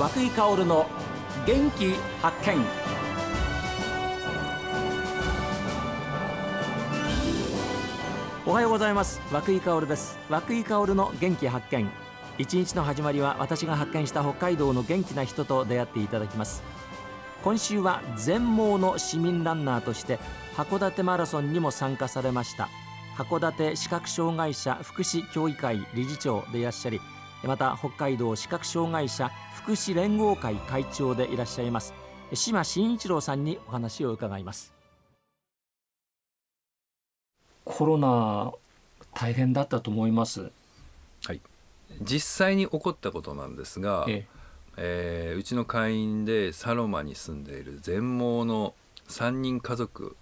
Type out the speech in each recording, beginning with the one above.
和久井薫の元気発見。おはようございます。和久井薫です。和久井薫の元気発見。一日の始まりは私が発見した北海道の元気な人と出会っていただきます。今週は全盲の市民ランナーとして函館マラソンにも参加されました。函館視覚障害者福祉協議会理事長でいらっしゃりまた北海道視覚障害者福祉連合会会長でいらっしゃいます島真一郎さんにお話を伺います。コロナ大変だったと思います。はい。実際に起こったことなんですが、ええ。えー、うちの会員でサロマに住んでいる全盲の3人家族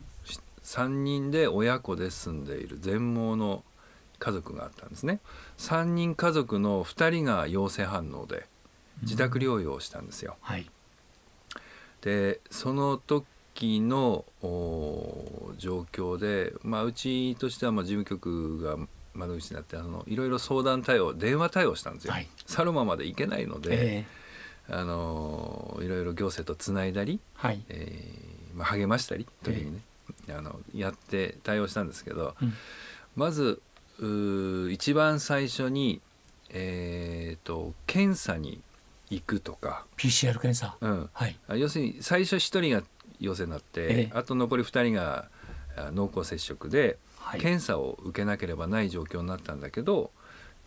3人で親子で住んでいる全盲の家族があったんですね。3人家族の2人が陽性反応で自宅療養をしたんですよ、うん。はい、でその時の状況で、まあ、うちとしてはまあ事務局が窓口になってあのいろいろ相談対応電話対応したんですよ、はい、サロマまで行けないので、えー、あのいろいろ行政とつないだり、はい、えー、まあ、励ましたり時にね、えー、あのやって対応したんですけど、うん、まず一番最初に、えーと、検査に行くとか。PCR 検査、うん。はい、要するに最初1人が陽性になって、えあと残り2人が濃厚接触で、はい、検査を受けなければない状況になったんだけど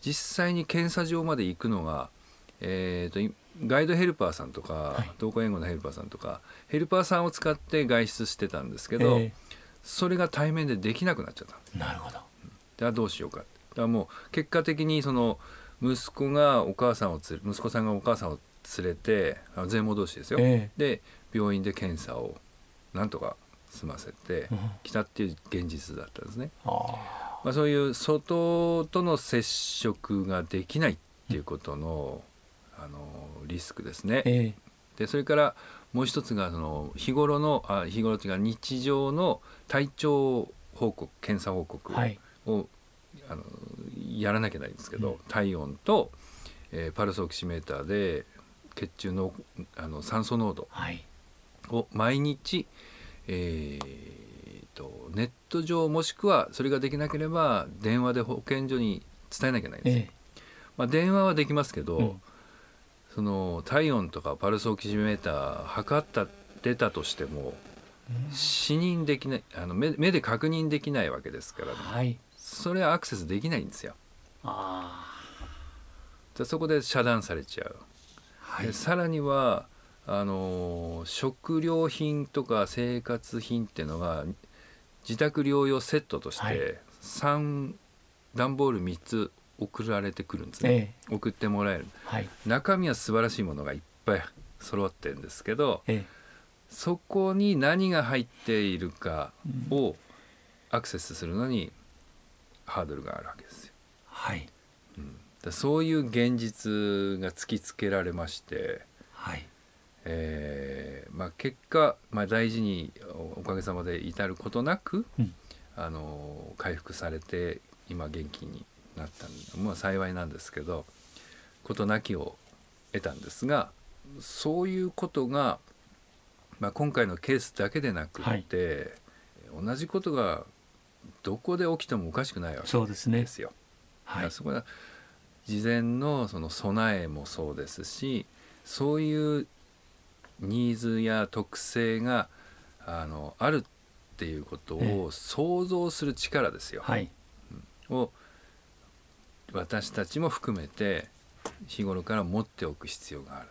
実際に検査場まで行くのが、えーと、ガイドヘルパーさんとか、はい、同行援護のヘルパーさんとかヘルパーさんを使って外出してたんですけど、え。それが対面でできなくなっちゃった。なるほどあどうしようか。だからもう結果的にその息子がお母さんをつ息子さんがお母さんを連れて全盲同士ですよ、えー、で病院で検査をなんとか済ませてきたっていう現実だったんですね。うん、まあ、そういう外との接触ができないっていうことのうん、あのリスクですね。えー、でそれからもう一つがその日頃のあ日頃というか日常の体調報告検査報告をあのやらなきゃないんですけど、うん、体温と、えー、パルスオキシメーターで血中のあの酸素濃度を毎日、はい、えーと、ネット上もしくはそれができなければ電話で保健所に伝えなきゃないんですよ。ええ、まあ、電話はできますけど、うん、その体温とかパルスオキシメーター測った出たとしても、うん、視認できないあの目目で確認できないわけですからね。はいそれはアクセスできないんですよ。あじゃそこで遮断されちゃう。はい、でさらにはあの食料品とか生活品っていうのが自宅療養セットとして3、段ボール3つ送られてくるんですね、ええ、送ってもらえる、はい、中身は素晴らしいものがいっぱい揃ってるんですけど、え、そこに何が入っているかをアクセスするのにハードルがあるわけですよ。はい、うん、だそういう現実が突きつけられまして、はい。えーまあ、結果、まあ、大事におかげさまで至ることなく、うん、あの回復されて今元気になったのは幸いなんですけど事なきを得たんですがそういうことが、まあ、今回のケースだけでなくて、はい、同じことがどこで起きてもおかしくないわけですよ。すねはい、そこは事前のその備えもそうですしそういうニーズや特性があのあるっていうことを想像する力ですよ。はい、を私たちも含めて日頃から持っておく必要がある。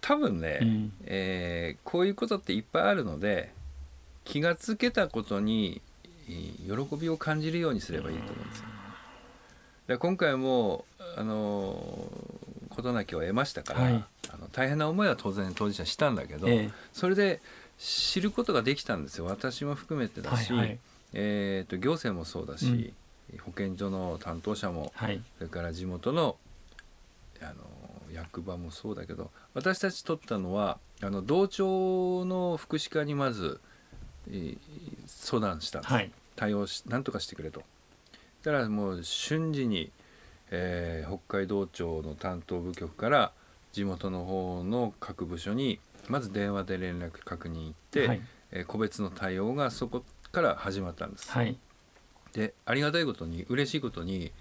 多分ね、うん、えー、こういうことっていっぱいあるので気がつけたことに喜びを感じるようにすればいいと思うんですよ。で今回もあの事なきを得ましたから、はい、あの大変な思いは当然当事者したんだけど、えー、それで知ることができたんですよ。私も含めてだし、はいはい、えーと、行政もそうだし、うん、保健所の担当者も、はい、それから地元のあの役場もそうだけど私たち取ったのはあの同庁の福祉課にまず、えー、相談したんです、はい、対応し何とかしてくれと。だからもう瞬時に、えー、北海道庁の担当部局から地元の方の各部署にまず電話で連絡確認行って、はい、えー、個別の対応がそこから始まったんです。はい、でありがたいことに嬉しいことに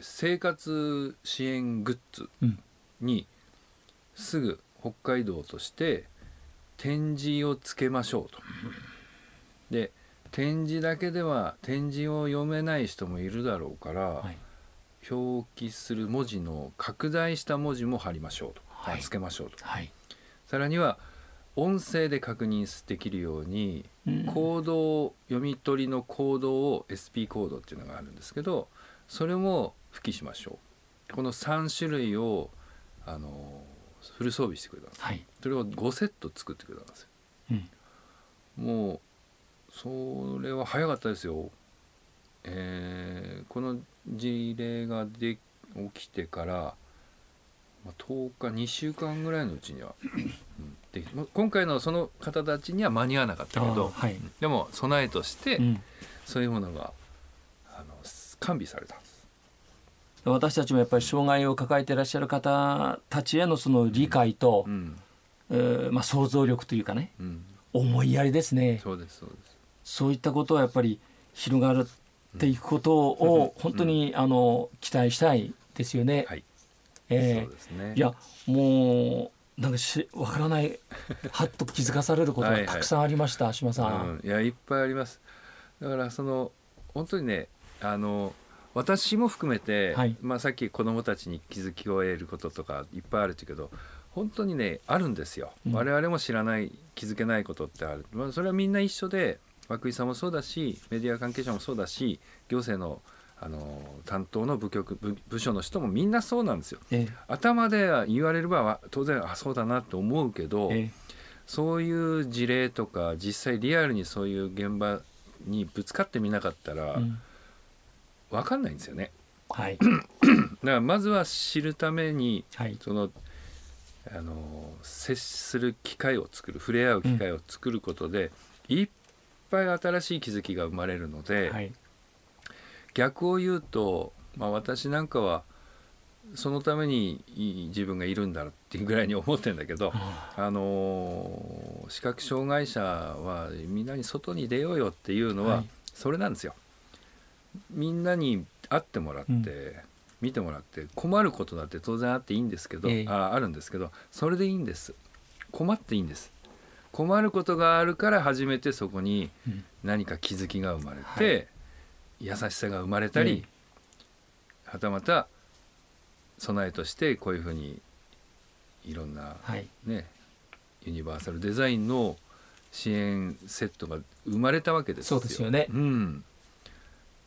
生活支援グッズにすぐ北海道として展示をつけましょうと。で展示だけでは展示を読めない人もいるだろうから、はい、表記する文字の拡大した文字も貼りましょうと、はい、つけましょうと、はい、さらには音声で確認できるように、うん、コードを読み取りのコードを SP コードっていうのがあるんですけどそれも付きしましょう。この3種類をあのフル装備してくれたんです、はい、それを5セット作ってくれたんですよ、うん、もうそれは早かったですよ。えー、この事例がで起きてから、まあ、10日2週間ぐらいのうちには、うん、で今回のその方たちには間に合わなかったけど、はい、でも備えとして、そういうものがあの完備されたんです。私たちもやっぱり障害を抱えていらっしゃる方たちへのその理解と、うん。えー、まあ、想像力というかね、うん、思いやりですね。そうですそうですそういったことはやっぱり広がるっていくことを本当に、あの期待したいですよね。はい、えー、ね、いやもうなんかしわからない はっと気づかされることがたくさんありました、はいはい、島さん、うん、いやいっぱいあります。だからその本当にねあの私も含めて、はい、まあ、さっき子どもたちに気づきを得ることとかいっぱいあるけど本当にねあるんですよ、うん、我々も知らない気づけないことってある、まあ、それはみんな一緒で涌井さんもそうだしメディア関係者もそうだし行政のあの担当の部局部部署の人もみんなそうなんですよ。ええ、頭で言われれば当然あそうだなと思うけど、え、そういう事例とか実際リアルにそういう現場にぶつかってみなかったら、うん、分かんないんですよね。はい、だからまずは知るために、はい、そのあの接する機会を作る触れ合う機会を作ることで、うん、一ぱい新しい気づきが生まれるので、はい、逆を言うと、まあ、私なんかはそのために自分がいるんだっていうぐらいに思ってるんだけど、あの視覚障害者はみんなに外に出ようよっていうのはそれなんですよ。みんなに会ってもらって、うん、見てもらって困ることだって当然あっていいんですけど、えー、ああるんですけどそれでいいんです。困っていいんです困ることがあるから初めてそこに何か気づきが生まれて、うんはい、優しさが生まれたり、はたまた備えとしてこういうふうにいろんな、はい、ねユニバーサルデザインの支援セットが生まれたわけですよ。そうですよね、うん、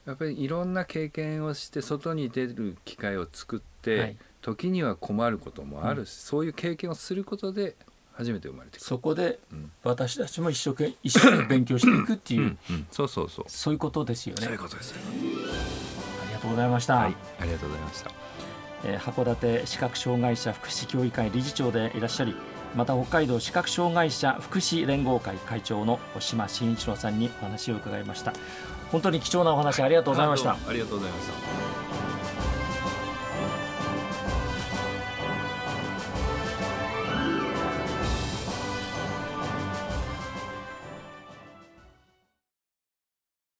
やっぱりいろんな経験をして外に出る機会を作って、はい、時には困ることもあるし、うん、そういう経験をすることで初めて生まれてそこで私たちも一生懸命一生懸命勉強していくっていう。うんうん、そうそうそう。そういうことですよね。そういうことですありがとうございました、はい、ありがとうございました、えー、函館視覚障害者福祉協議会理事長でいらっしゃりまた北海道視覚障害者福祉連合会会長の島真一郎さんにお話を伺いました。本当に貴重なお話ありがとうございました。ありがとうございました